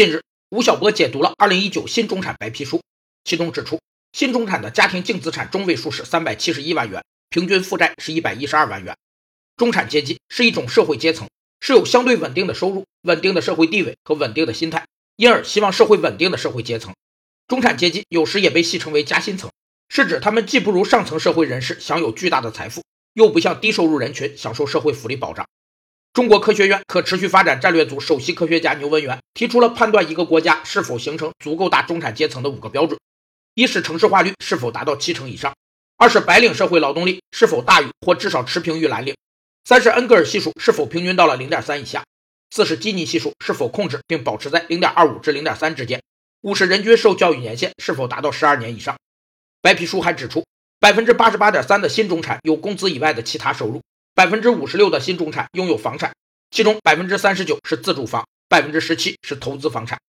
近日，吴晓波解读了二零一九新中产白皮书，其中指出，新中产的家庭净资产中位数是三百七十一万元，平均负债是一百一十二万元。中产阶级是一种社会阶层，是有相对稳定的收入、稳定的社会地位和稳定的心态，因而希望社会稳定的社会阶层。中产阶级有时也被戏称为夹心层，是指他们既不如上层社会人士享有巨大的财富，又不像低收入人群享受社会福利保障。中国科学院可持续发展战略组首席科学家牛文元提出了判断一个国家是否形成足够大中产阶层的五个标准：一是城市化率是否达到七成以上；二是白领社会劳动力是否大于或至少持平于蓝领；三是恩格尔系数是否平均到了零点三以下；四是基尼系数是否控制并保持在零点二五至零点三之间；五是人均受教育年限是否达到十二年以上。白皮书还指出，百分之八十八点三的新中产有工资以外的其他收入。百分之五十六的新中产拥有房产，其中百分之三十九是自住房，百分之十七是投资房产。